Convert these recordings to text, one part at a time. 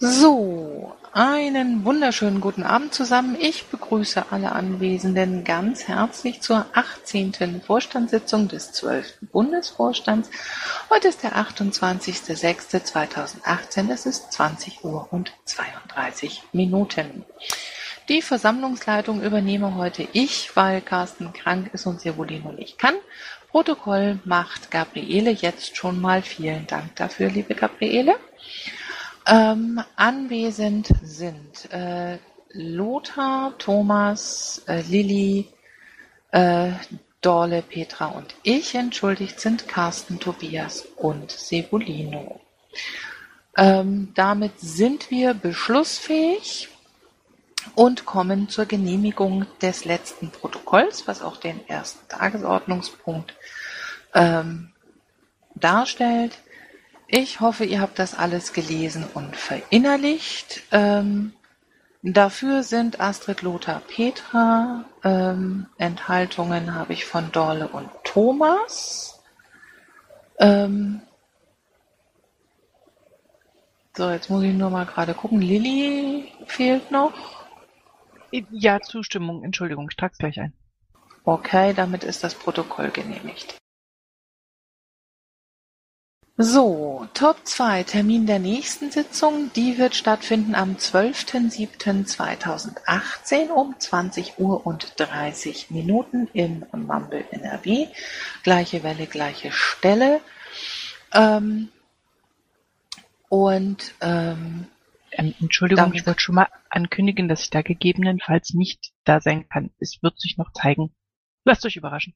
So, einen wunderschönen guten Abend zusammen. Ich begrüße alle Anwesenden ganz herzlich zur 18. Vorstandssitzung des 12. Bundesvorstands. Heute ist der 28.06.2018. Es ist 20 Uhr und 32 Minuten. Die Versammlungsleitung übernehme heute ich, weil Carsten krank ist und Sevolino nicht kann. Protokoll macht Gabriele jetzt schon mal. Vielen Dank dafür, liebe Gabriele. Ähm, anwesend sind äh, Lothar, Thomas, äh, Lilly, äh, Dorle, Petra und ich. Entschuldigt sind Carsten, Tobias und Sebulino. Ähm, damit sind wir beschlussfähig und kommen zur Genehmigung des letzten Protokolls, was auch den ersten Tagesordnungspunkt ähm, darstellt. Ich hoffe, ihr habt das alles gelesen und verinnerlicht. Ähm, dafür sind Astrid, Lothar, Petra. Ähm, Enthaltungen habe ich von Dorle und Thomas. Ähm, so, jetzt muss ich nur mal gerade gucken. Lilly fehlt noch. Ja, Zustimmung. Entschuldigung, ich trage es gleich ein. Okay, damit ist das Protokoll genehmigt. So, Top 2 Termin der nächsten Sitzung, die wird stattfinden am 12.07.2018 um 20 Uhr und 30 Minuten im Mumble NRW. Gleiche Welle, gleiche Stelle. Ähm, und ähm, ähm, Entschuldigung, ich wollte schon mal ankündigen, dass ich da gegebenenfalls nicht da sein kann. Es wird sich noch zeigen. Lasst euch überraschen.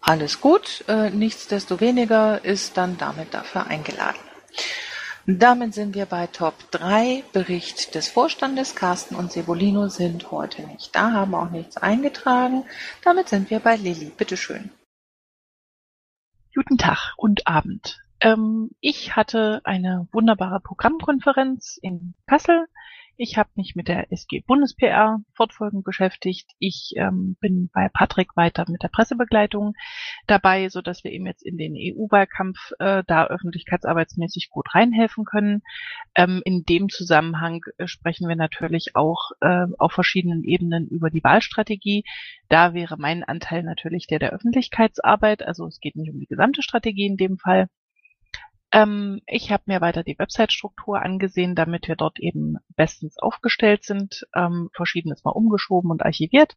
Alles gut, äh, nichtsdestoweniger ist dann damit dafür eingeladen. Damit sind wir bei Top 3. Bericht des Vorstandes. Carsten und Sebolino sind heute nicht da, haben auch nichts eingetragen. Damit sind wir bei Lilly. Bitteschön. Guten Tag und Abend. Ähm, ich hatte eine wunderbare Programmkonferenz in Kassel ich habe mich mit der SG-Bundes-PR fortfolgend beschäftigt. Ich ähm, bin bei Patrick weiter mit der Pressebegleitung dabei, so dass wir eben jetzt in den EU-Wahlkampf äh, da öffentlichkeitsarbeitsmäßig gut reinhelfen können. Ähm, in dem Zusammenhang äh, sprechen wir natürlich auch äh, auf verschiedenen Ebenen über die Wahlstrategie. Da wäre mein Anteil natürlich der der Öffentlichkeitsarbeit. Also es geht nicht um die gesamte Strategie in dem Fall. Ähm, ich habe mir weiter die Website-Struktur angesehen, damit wir dort eben bestens aufgestellt sind. Ähm, Verschiedenes mal umgeschoben und archiviert.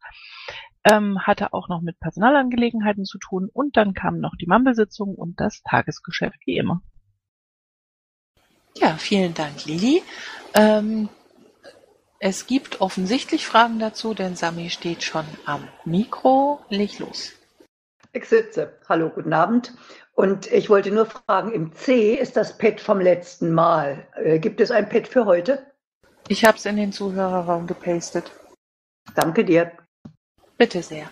Ähm, hatte auch noch mit Personalangelegenheiten zu tun und dann kam noch die Mumble-Sitzung und das Tagesgeschäft wie immer. Ja, vielen Dank, Lili. Ähm, es gibt offensichtlich Fragen dazu, denn Sami steht schon am Mikro. Leg los. Ich sitze. Hallo, guten Abend. Und ich wollte nur fragen, im C ist das Pad vom letzten Mal. Äh, gibt es ein Pad für heute? Ich habe es in den Zuhörerraum gepastet. Danke dir. Bitte sehr.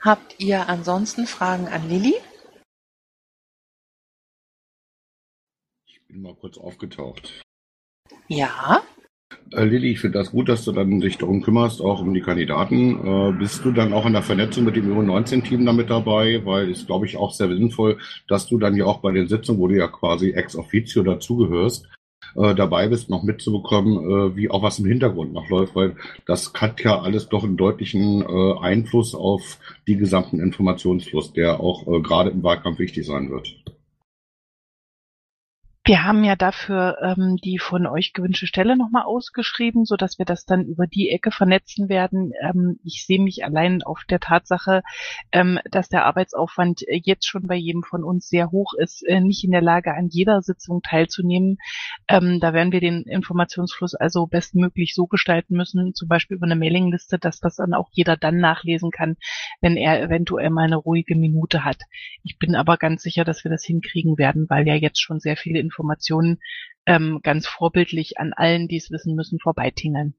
Habt ihr ansonsten Fragen an Lilly? Ich bin mal kurz aufgetaucht. Ja. Äh, Lilly, ich finde das gut, dass du dann dich darum kümmerst, auch um die Kandidaten. Äh, bist du dann auch in der Vernetzung mit dem U19-Team damit dabei? Weil es, glaube ich, auch sehr sinnvoll, dass du dann ja auch bei den Sitzungen, wo du ja quasi ex officio dazugehörst, äh, dabei bist, noch mitzubekommen, äh, wie auch was im Hintergrund noch läuft, weil das hat ja alles doch einen deutlichen äh, Einfluss auf die gesamten Informationsfluss, der auch äh, gerade im Wahlkampf wichtig sein wird. Wir haben ja dafür ähm, die von euch gewünschte Stelle nochmal ausgeschrieben, so dass wir das dann über die Ecke vernetzen werden. Ähm, ich sehe mich allein auf der Tatsache, ähm, dass der Arbeitsaufwand jetzt schon bei jedem von uns sehr hoch ist, äh, nicht in der Lage, an jeder Sitzung teilzunehmen. Ähm, da werden wir den Informationsfluss also bestmöglich so gestalten müssen, zum Beispiel über eine Mailingliste, dass das dann auch jeder dann nachlesen kann, wenn er eventuell mal eine ruhige Minute hat. Ich bin aber ganz sicher, dass wir das hinkriegen werden, weil ja jetzt schon sehr viele ähm, ganz vorbildlich an allen, die es wissen müssen, vorbeitingeln.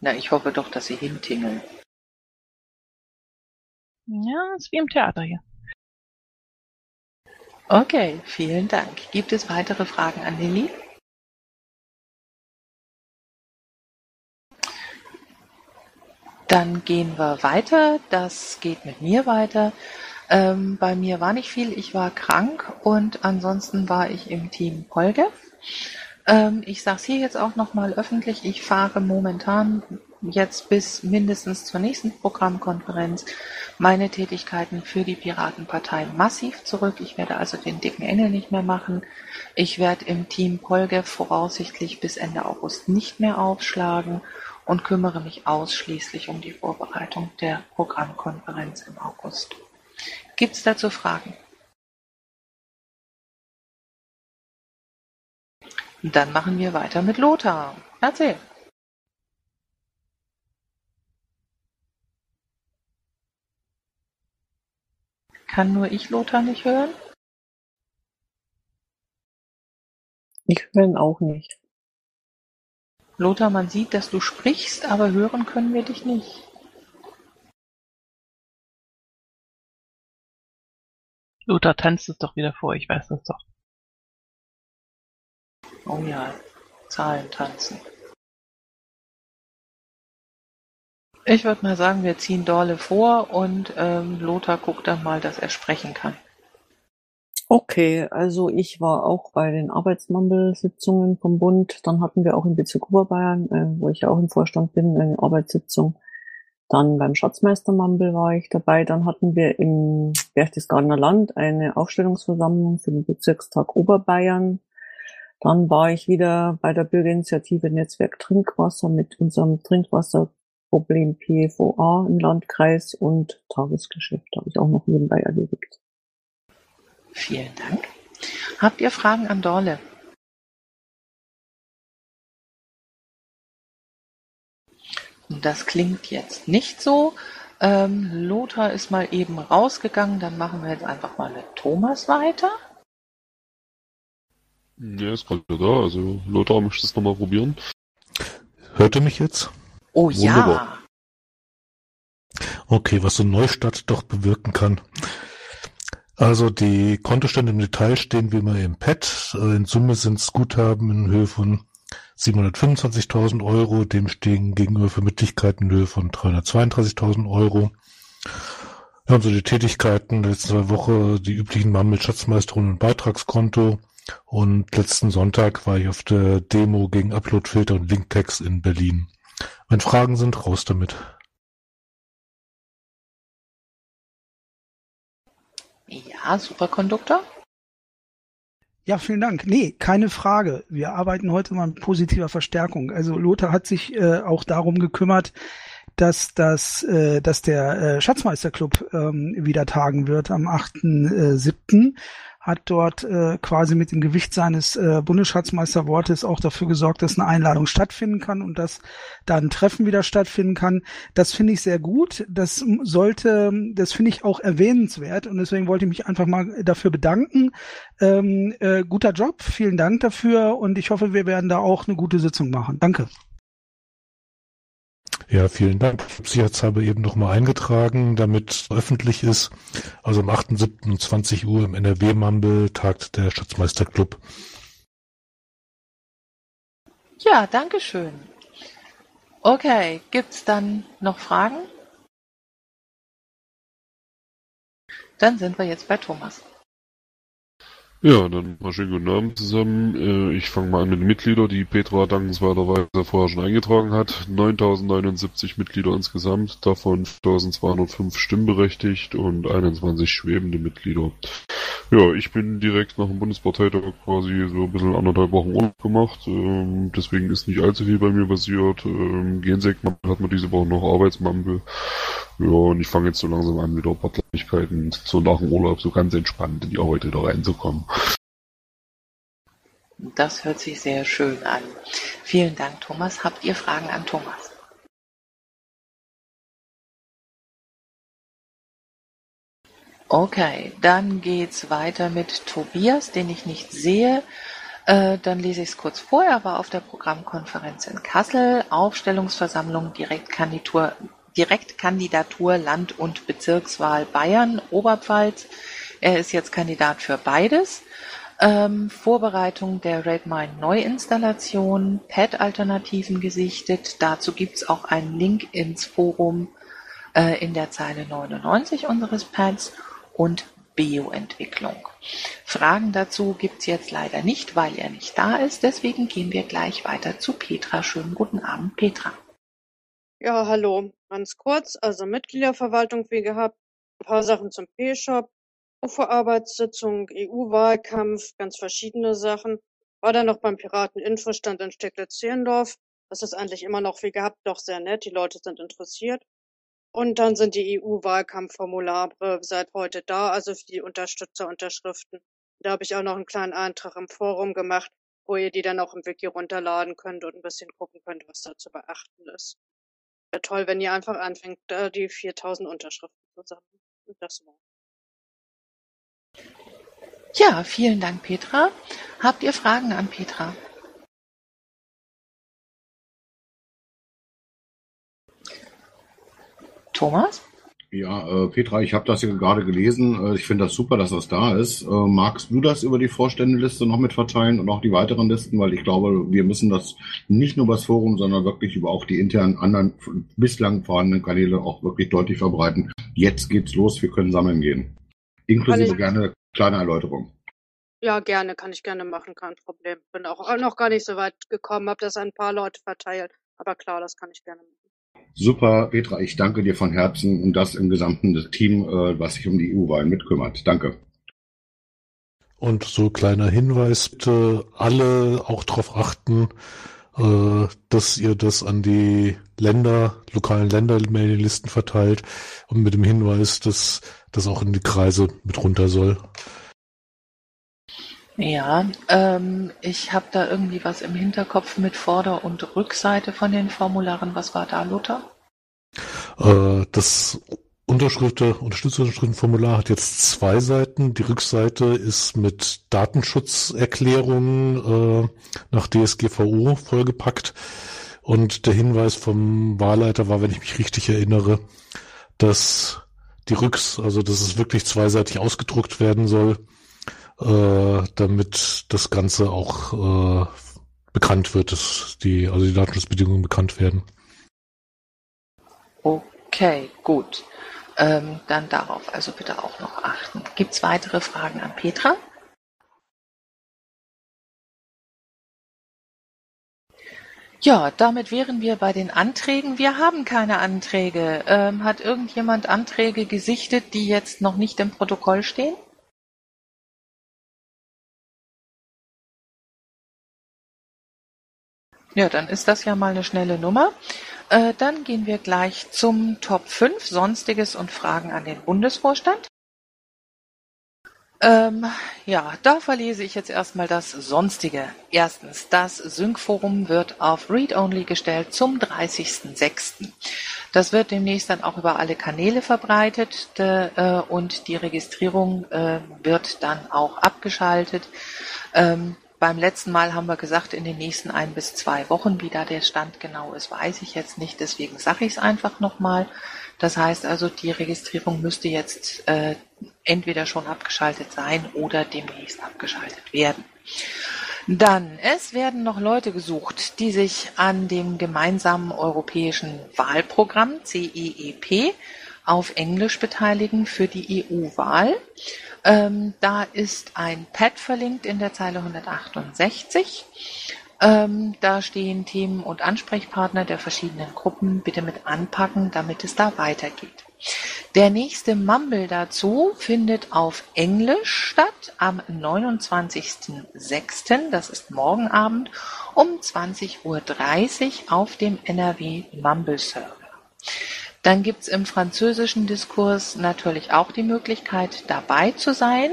Na, ich hoffe doch, dass sie hintingeln. Ja, ist wie im Theater hier. Okay, vielen Dank. Gibt es weitere Fragen an Lilly? Dann gehen wir weiter. Das geht mit mir weiter. Ähm, bei mir war nicht viel, ich war krank und ansonsten war ich im Team Polgev. Ähm, ich sage es hier jetzt auch nochmal öffentlich, ich fahre momentan jetzt bis mindestens zur nächsten Programmkonferenz meine Tätigkeiten für die Piratenpartei massiv zurück. Ich werde also den dicken Engel nicht mehr machen. Ich werde im Team Polgev voraussichtlich bis Ende August nicht mehr aufschlagen und kümmere mich ausschließlich um die Vorbereitung der Programmkonferenz im August. Gibt es dazu Fragen? Dann machen wir weiter mit Lothar. Erzähl. Kann nur ich Lothar nicht hören? Ich höre ihn auch nicht. Lothar, man sieht, dass du sprichst, aber hören können wir dich nicht. Lothar tanzt es doch wieder vor, ich weiß das doch. Oh ja, Zahlen tanzen. Ich würde mal sagen, wir ziehen Dorle vor und ähm, Lothar guckt dann mal, dass er sprechen kann. Okay, also ich war auch bei den Arbeitsmumble-Sitzungen vom Bund. Dann hatten wir auch im Bezirk Oberbayern, äh, wo ich ja auch im Vorstand bin, eine Arbeitssitzung. Dann beim Schatzmeister Mumble war ich dabei. Dann hatten wir im Berchtesgadener Land eine Aufstellungsversammlung für den Bezirkstag Oberbayern. Dann war ich wieder bei der Bürgerinitiative Netzwerk Trinkwasser mit unserem Trinkwasser Problem PFOA im Landkreis und Tagesgeschäft habe ich auch noch nebenbei erledigt. Vielen Dank. Habt ihr Fragen an Dorle? Das klingt jetzt nicht so. Ähm, Lothar ist mal eben rausgegangen, dann machen wir jetzt einfach mal mit Thomas weiter. Ja, ist gerade da. Also Lothar, möchtest du es nochmal probieren? Hört ihr mich jetzt? Oh Wunderbar. ja. Okay, was so ein Neustart doch bewirken kann. Also die Kontostände im Detail stehen wie immer im Pad. Äh, in Summe sind es Guthaben in Höhe von 725.000 Euro, dem stehen gegenüber Verbindlichkeiten in Höhe von 332.000 Euro. Wir haben so die Tätigkeiten letzte zwei Woche, die üblichen Mann mit Schatzmeisterin und Beitragskonto. Und letzten Sonntag war ich auf der Demo gegen Uploadfilter und Linktext in Berlin. Wenn Fragen sind, raus damit. Ja, Superkonduktor. Ja, vielen Dank. Nee, keine Frage. Wir arbeiten heute mal mit positiver Verstärkung. Also Lothar hat sich äh, auch darum gekümmert, dass das, äh, dass der äh, Schatzmeisterclub ähm, wieder tagen wird am 8.7 hat dort äh, quasi mit dem Gewicht seines äh, Bundesschatzmeisterwortes auch dafür gesorgt, dass eine Einladung stattfinden kann und dass da ein Treffen wieder stattfinden kann. Das finde ich sehr gut. Das sollte, das finde ich auch erwähnenswert und deswegen wollte ich mich einfach mal dafür bedanken. Ähm, äh, guter Job, vielen Dank dafür und ich hoffe, wir werden da auch eine gute Sitzung machen. Danke. Ja, vielen Dank. Ich habe sicherheitshalber eben nochmal eingetragen, damit es öffentlich ist. Also am 8.7. um 20 Uhr im NRW-Mumble tagt der Schatzmeisterclub. Ja, danke schön. Okay, gibt's dann noch Fragen? Dann sind wir jetzt bei Thomas. Ja, dann mal schönen guten Abend zusammen. Äh, Ich fange mal an mit den Mitgliedern, die Petra dankenswerterweise vorher schon eingetragen hat. 9079 Mitglieder insgesamt, davon 1205 stimmberechtigt und 21 schwebende Mitglieder. Ja, ich bin direkt nach dem Bundesparteitag quasi so ein bisschen anderthalb Wochen Urlaub gemacht. ähm, Deswegen ist nicht allzu viel bei mir passiert. Ähm, hat man diese Woche noch Arbeitsmampel. Ja, und ich fange jetzt so langsam an, wieder ein paar Kleinigkeiten so nach dem Urlaub so ganz entspannt in die Arbeit wieder reinzukommen. Das hört sich sehr schön an. Vielen Dank, Thomas. Habt ihr Fragen an Thomas? Okay, dann geht's weiter mit Tobias, den ich nicht sehe. Äh, dann lese ich es kurz vor. Er war auf der Programmkonferenz in Kassel, Aufstellungsversammlung, Direktkandidatur, Direktkandidatur Land- und Bezirkswahl Bayern, Oberpfalz. Er ist jetzt Kandidat für beides. Ähm, Vorbereitung der Redmine Neuinstallation, Pad-Alternativen gesichtet. Dazu gibt's auch einen Link ins Forum äh, in der Zeile 99 unseres Pads. und Bioentwicklung. Fragen dazu gibt's jetzt leider nicht, weil er nicht da ist. Deswegen gehen wir gleich weiter zu Petra. Schönen guten Abend, Petra. Ja, hallo. Ganz kurz, also Mitgliederverwaltung wie gehabt, ein paar Sachen zum P-Shop, UFO-Arbeitssitzung, EU-Wahlkampf, ganz verschiedene Sachen. War dann noch beim Piraten-Infostand in Steglitz-Zehlendorf. Das ist eigentlich immer noch wie gehabt, doch sehr nett. Die Leute sind interessiert. Und dann sind die EU-Wahlkampfformulare seit heute da, also für die Unterstützerunterschriften. Da habe ich auch noch einen kleinen Eintrag im Forum gemacht, wo ihr die dann auch im Wiki runterladen könnt und ein bisschen gucken könnt, was da zu beachten ist. Wäre toll, wenn ihr einfach anfängt, die 4000 Unterschriften zu sammeln. Und das war's. Ja, vielen Dank, Petra. Habt ihr Fragen an Petra? Thomas? Ja, äh, Petra, ich habe das hier gerade gelesen. Äh, ich finde das super, dass das da ist. Äh, magst du das über die Vorständeliste noch mit verteilen und auch die weiteren Listen? Weil ich glaube, wir müssen das nicht nur über das Forum, sondern wirklich über auch die internen anderen bislang vorhandenen Kanäle auch wirklich deutlich verbreiten. Jetzt geht's los, wir können sammeln gehen. Inklusive gerne kleine Erläuterung. Ja, gerne, kann ich gerne machen, kein Problem. Bin auch noch gar nicht so weit gekommen, habe das an ein paar Leute verteilt. Aber klar, das kann ich gerne machen. Super, Petra, ich danke dir von Herzen und das im gesamten Team, äh, was sich um die EU-Wahlen mitkümmert. Danke. Und so kleiner Hinweis, bitte alle auch darauf achten, äh, dass ihr das an die Länder, lokalen Länder-Mailinglisten verteilt und mit dem Hinweis, dass das auch in die Kreise mit runter soll. Ja, ähm, ich habe da irgendwie was im Hinterkopf mit Vorder- und Rückseite von den Formularen. Was war da, Lothar? Äh, das Unterschriften, Unterstützungsunterschriftenformular hat jetzt zwei Seiten. Die Rückseite ist mit Datenschutzerklärungen äh, nach DSGVO vollgepackt. Und der Hinweis vom Wahlleiter war, wenn ich mich richtig erinnere, dass die Rücks, also dass es wirklich zweiseitig ausgedruckt werden soll äh, damit das Ganze auch äh, bekannt wird, dass die, also die Datenschutzbedingungen bekannt werden. Okay, gut. Ähm, dann darauf also bitte auch noch achten. Gibt es weitere Fragen an Petra? Ja, damit wären wir bei den Anträgen. Wir haben keine Anträge. Ähm, hat irgendjemand Anträge gesichtet, die jetzt noch nicht im Protokoll stehen? Ja, dann ist das ja mal eine schnelle Nummer. Äh, dann gehen wir gleich zum Top 5, Sonstiges und Fragen an den Bundesvorstand. Ähm, ja, da verlese ich jetzt erstmal das Sonstige. Erstens, das Sync-Forum wird auf Read-Only gestellt zum 30.06. Das wird demnächst dann auch über alle Kanäle verbreitet äh, und die Registrierung äh, wird dann auch abgeschaltet. Ähm, beim letzten Mal haben wir gesagt, in den nächsten ein bis zwei Wochen, wie da der Stand genau ist, weiß ich jetzt nicht. Deswegen sage ich es einfach nochmal. Das heißt also, die Registrierung müsste jetzt äh, entweder schon abgeschaltet sein oder demnächst abgeschaltet werden. Dann, es werden noch Leute gesucht, die sich an dem gemeinsamen europäischen Wahlprogramm CEEP auf Englisch beteiligen für die EU-Wahl. Ähm, da ist ein Pad verlinkt in der Zeile 168. Ähm, da stehen Themen und Ansprechpartner der verschiedenen Gruppen. Bitte mit anpacken, damit es da weitergeht. Der nächste Mumble dazu findet auf Englisch statt am 29.06., das ist morgen Abend, um 20.30 Uhr auf dem NRW Mumble Server. Dann gibt's im französischen Diskurs natürlich auch die Möglichkeit, dabei zu sein.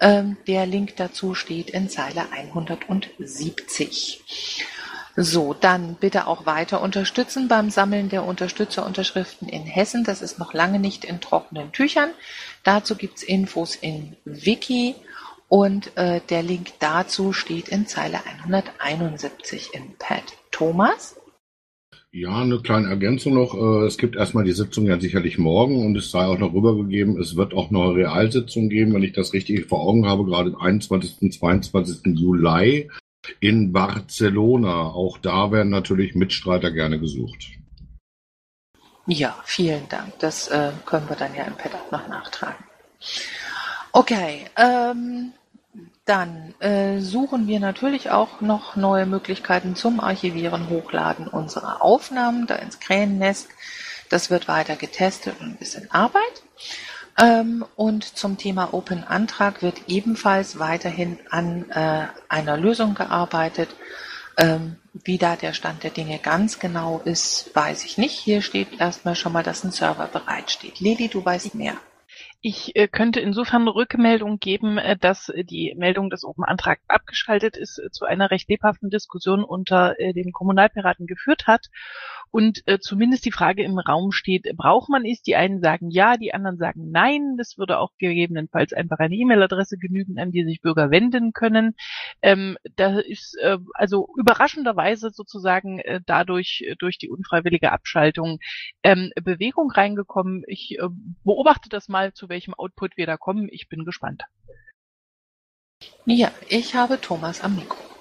Ähm, der Link dazu steht in Zeile 170. So, dann bitte auch weiter unterstützen beim Sammeln der Unterstützerunterschriften in Hessen. Das ist noch lange nicht in trockenen Tüchern. Dazu gibt's Infos in Wiki und äh, der Link dazu steht in Zeile 171 im Pad. Thomas? Ja, eine kleine Ergänzung noch. Äh, es gibt erstmal die Sitzung ja sicherlich morgen und es sei auch noch rübergegeben, es wird auch noch eine Realsitzung geben, wenn ich das richtig vor Augen habe, gerade am 21. und 22. Juli in Barcelona. Auch da werden natürlich Mitstreiter gerne gesucht. Ja, vielen Dank. Das äh, können wir dann ja im Pad noch nachtragen. Okay, ähm, dann äh, suchen wir natürlich auch noch neue Möglichkeiten zum Archivieren, Hochladen unserer Aufnahmen da ins Krähennest. Das wird weiter getestet und ist in Arbeit. Ähm, und zum Thema Open Antrag wird ebenfalls weiterhin an äh, einer Lösung gearbeitet. Ähm, wie da der Stand der Dinge ganz genau ist, weiß ich nicht. Hier steht erstmal schon mal, dass ein Server bereitsteht. Lili, du weißt mehr. Ich äh, könnte insofern Rückmeldung geben, äh, dass äh, die Meldung des Open Antrags abgeschaltet ist, äh, zu einer recht lebhaften Diskussion unter äh, den Kommunalpiraten geführt hat und äh, zumindest die Frage im Raum steht, braucht man es? Die einen sagen ja, die anderen sagen nein. Das würde auch gegebenenfalls einfach eine E-Mail-Adresse genügen, an die sich Bürger wenden können. Ähm, da ist äh, also überraschenderweise sozusagen äh, dadurch äh, durch die unfreiwillige Abschaltung ähm, Bewegung reingekommen. Ich äh, beobachte das mal, zu welchem Output wir da kommen. Ich bin gespannt. Ja, ich habe Thomas am Mikro.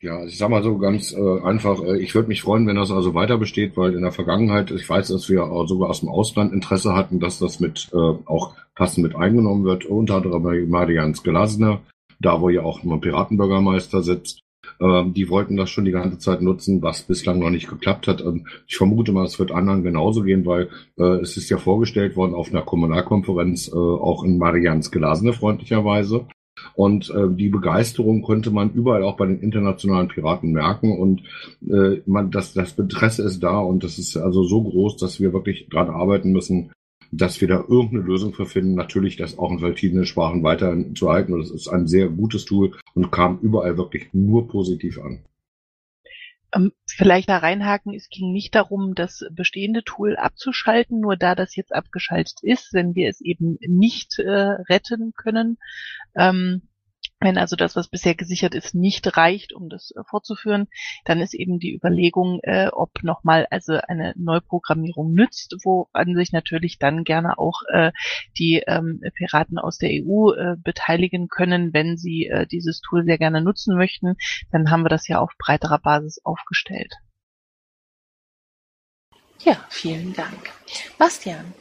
Ja, ich sag mal so ganz äh, einfach, äh, ich würde mich freuen, wenn das also weiter besteht, weil in der Vergangenheit, ich weiß, dass wir auch sogar aus dem Ausland Interesse hatten, dass das mit äh, auch passend mit eingenommen wird, unter anderem bei Marians Glasner, da wo ja auch ein Piratenbürgermeister sitzt. Äh, die wollten das schon die ganze Zeit nutzen, was bislang noch nicht geklappt hat. Und ich vermute mal, es wird anderen genauso gehen, weil äh, es ist ja vorgestellt worden auf einer Kommunalkonferenz, äh, auch in Marians Glasner freundlicherweise. Und äh, die Begeisterung konnte man überall auch bei den internationalen Piraten merken. Und äh, man, das, das Interesse ist da und das ist also so groß, dass wir wirklich daran arbeiten müssen, dass wir da irgendeine Lösung für finden. Natürlich, das auch in verschiedenen Sprachen weiterhin zu halten. Und das ist ein sehr gutes Tool und kam überall wirklich nur positiv an. Ähm, vielleicht da reinhaken, es ging nicht darum, das bestehende Tool abzuschalten, nur da das jetzt abgeschaltet ist, wenn wir es eben nicht äh, retten können, ähm, wenn also das, was bisher gesichert ist, nicht reicht, um das äh, fortzuführen, dann ist eben die Überlegung, äh, ob nochmal also eine Neuprogrammierung nützt, woran sich natürlich dann gerne auch äh, die ähm, Piraten aus der EU äh, beteiligen können, wenn sie äh, dieses Tool sehr gerne nutzen möchten. Dann haben wir das ja auf breiterer Basis aufgestellt. Ja, vielen Dank. Bastian.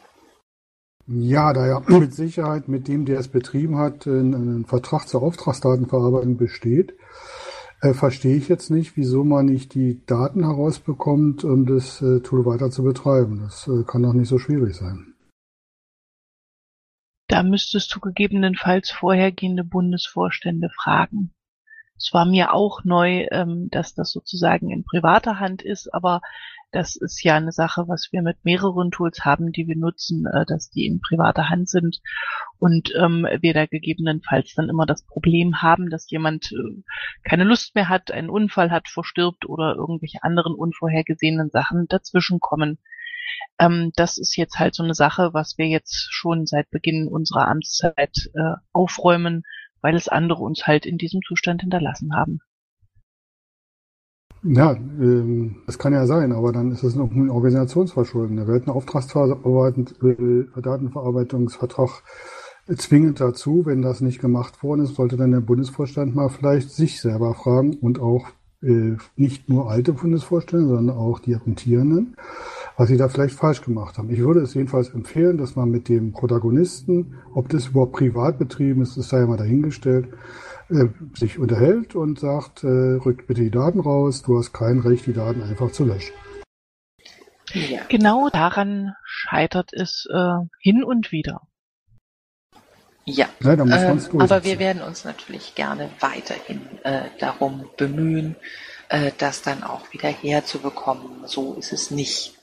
Ja, da ja mit Sicherheit mit dem, der es betrieben hat, ein, ein Vertrag zur Auftragsdatenverarbeitung besteht, äh, verstehe ich jetzt nicht, wieso man nicht die Daten herausbekommt, um das äh, Tool weiter zu betreiben. Das äh, kann doch nicht so schwierig sein. Da müsstest du gegebenenfalls vorhergehende Bundesvorstände fragen. Es war mir auch neu, ähm, dass das sozusagen in privater Hand ist, aber das ist ja eine Sache, was wir mit mehreren Tools haben, die wir nutzen, äh, dass die in privater Hand sind und ähm, wir da gegebenenfalls dann immer das Problem haben, dass jemand äh, keine Lust mehr hat, einen Unfall hat, verstirbt oder irgendwelche anderen unvorhergesehenen Sachen dazwischenkommen. Ähm, das ist jetzt halt so eine Sache, was wir jetzt schon seit Beginn unserer Amtszeit äh, aufräumen, weil es andere uns halt in diesem Zustand hinterlassen haben. Ja, ähm, das kann ja sein, aber dann ist es noch ein Organisationsverschulden. Da gehört ein Auftragsdatenverarbeitungsvertrag zwingend dazu. Wenn das nicht gemacht worden ist, sollte dann der Bundesvorstand mal vielleicht sich selber fragen und auch äh, nicht nur alte Bundesvorstände, sondern auch die Amtierenden, was sie da vielleicht falsch gemacht haben. Ich würde es jedenfalls empfehlen, dass man mit dem Protagonisten, ob das überhaupt privat betrieben ist, ist da ja mal dahingestellt, äh, sich unterhält und sagt, äh, rückt bitte die Daten raus, du hast kein Recht, die Daten einfach zu löschen. Ja. Genau daran scheitert es äh, hin und wieder. Ja, ja äh, aber wir werden uns natürlich gerne weiterhin äh, darum bemühen, äh, das dann auch wieder herzubekommen. So ist es nicht.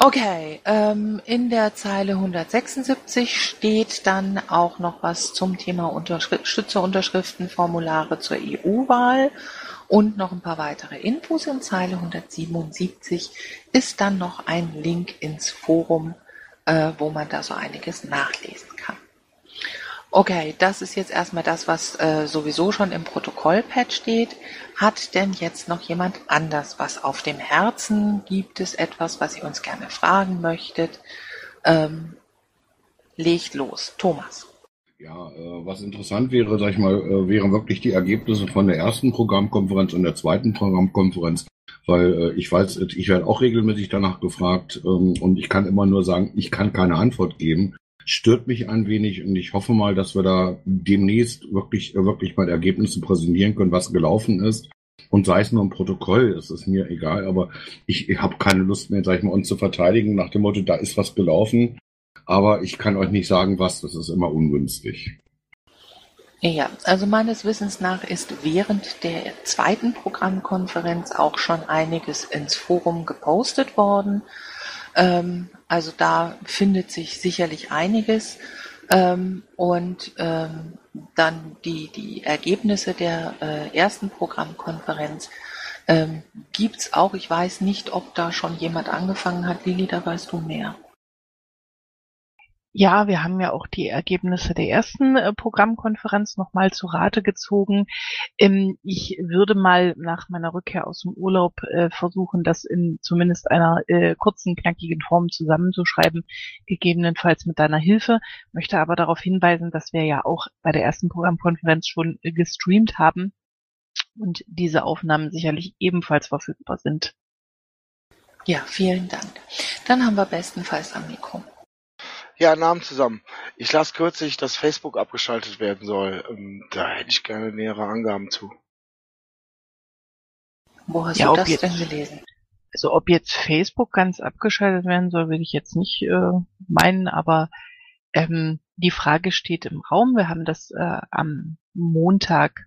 Okay, ähm, in der Zeile 176 steht dann auch noch was zum Thema Unterschri Schützerunterschriftenformulare zur EU-Wahl und noch ein paar weitere Infos. In Zeile 177 ist dann noch ein Link ins Forum, äh, wo man da so einiges nachlesen kann. Okay, das ist jetzt erstmal das, was äh, sowieso schon im Protokollpad steht. Hat denn jetzt noch jemand anders was auf dem Herzen? Gibt es etwas, was ihr uns gerne fragen möchtet? Ähm, legt los. Thomas. Ja, äh, was interessant wäre, sag ich mal, äh, wären wirklich die Ergebnisse von der ersten Programmkonferenz und der zweiten Programmkonferenz. Weil äh, ich weiß, ich werde auch regelmäßig danach gefragt ähm, und ich kann immer nur sagen, ich kann keine Antwort geben stört mich ein wenig und ich hoffe mal, dass wir da demnächst wirklich, wirklich mal Ergebnisse präsentieren können, was gelaufen ist. Und sei es nur ein Protokoll, es ist mir egal, aber ich, ich habe keine Lust mehr, sag ich mal, uns zu verteidigen nach dem Motto, da ist was gelaufen, aber ich kann euch nicht sagen, was, das ist immer ungünstig. Ja, also meines Wissens nach ist während der zweiten Programmkonferenz auch schon einiges ins Forum gepostet worden. Ähm, also da findet sich sicherlich einiges. Ähm, und ähm, dann die, die Ergebnisse der äh, ersten Programmkonferenz ähm, gibt's auch. Ich weiß nicht, ob da schon jemand angefangen hat. Lili, da weißt du mehr. Ja, wir haben ja auch die Ergebnisse der ersten äh, Programmkonferenz nochmal zu Rate gezogen. Ähm, ich würde mal nach meiner Rückkehr aus dem Urlaub äh, versuchen, das in zumindest einer äh, kurzen, knackigen Form zusammenzuschreiben, gegebenenfalls mit deiner Hilfe. Möchte aber darauf hinweisen, dass wir ja auch bei der ersten Programmkonferenz schon gestreamt haben und diese Aufnahmen sicherlich ebenfalls verfügbar sind. Ja, vielen Dank. Dann haben wir bestenfalls am Mikro. Ja, Namen zusammen. Ich las kürzlich, dass Facebook abgeschaltet werden soll. Ähm, da hätte ich gerne nähere Angaben zu. Wo hast Ja, du das jetzt- denn gelesen? Also ob jetzt Facebook ganz abgeschaltet werden soll, will ich jetzt nicht äh, meinen, aber ähm, die Frage steht im Raum. Wir haben das äh, am Montag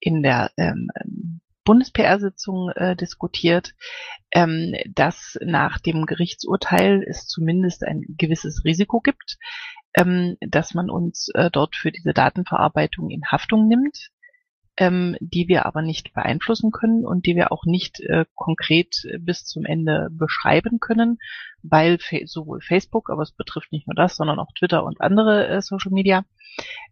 in der ähm, Bundes-PR-Sitzung äh, diskutiert, ähm, dass nach dem Gerichtsurteil es zumindest ein gewisses Risiko gibt, ähm, dass man uns äh, dort für diese Datenverarbeitung in Haftung nimmt ähm, die wir aber nicht beeinflussen können und die wir auch nicht äh, konkret äh, bis zum Ende beschreiben können, weil sowohl Facebook, aber es betrifft nicht nur das, sondern auch Twitter und andere äh, Social Media,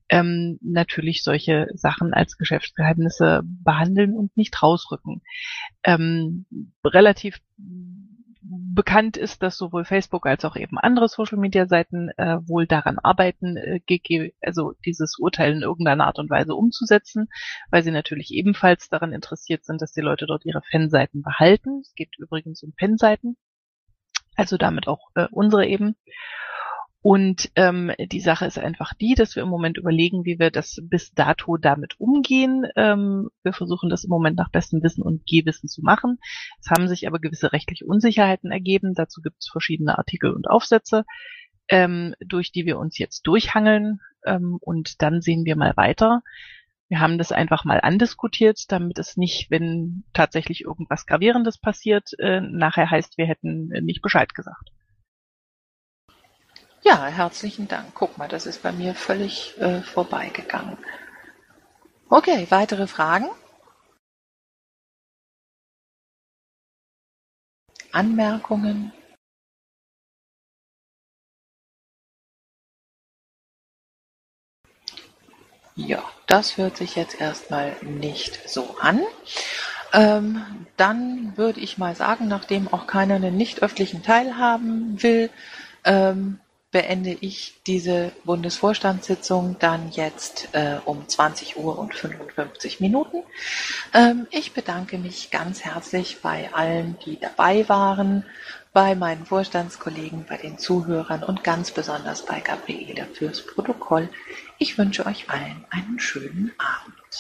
ähm, natürlich solche Sachen als Geschäftsgeheimnisse behandeln und nicht rausrücken. Ähm, relativ bekannt ist, dass sowohl Facebook als auch eben andere Social Media Seiten äh, wohl daran arbeiten, äh, also dieses Urteil in irgendeiner Art und Weise umzusetzen, weil sie natürlich ebenfalls daran interessiert sind, dass die Leute dort ihre Fanseiten behalten. Es geht übrigens um Fanseiten, also damit auch äh, unsere eben. Und ähm, die Sache ist einfach die, dass wir im Moment überlegen, wie wir das bis dato damit umgehen. Ähm, wir versuchen das im Moment nach bestem Wissen und Gehwissen zu machen. Es haben sich aber gewisse rechtliche Unsicherheiten ergeben. Dazu gibt es verschiedene Artikel und Aufsätze, ähm, durch die wir uns jetzt durchhangeln. Ähm, und dann sehen wir mal weiter. Wir haben das einfach mal andiskutiert, damit es nicht, wenn tatsächlich irgendwas Gravierendes passiert, äh, nachher heißt, wir hätten nicht Bescheid gesagt. Ja, herzlichen Dank. Guck mal, das ist bei mir völlig äh, vorbeigegangen. Okay, weitere Fragen? Anmerkungen? Ja, das hört sich jetzt erstmal nicht so an. Ähm, dann würde ich mal sagen, nachdem auch keiner einen nicht öffentlichen Teil haben will, ähm, beende ich diese Bundesvorstandssitzung dann jetzt äh, um 20 Uhr und 55 Minuten. Ähm, ich bedanke mich ganz herzlich bei allen, die dabei waren, bei meinen Vorstandskollegen, bei den Zuhörern und ganz besonders bei Gabriele fürs Protokoll. Ich wünsche euch allen einen schönen Abend.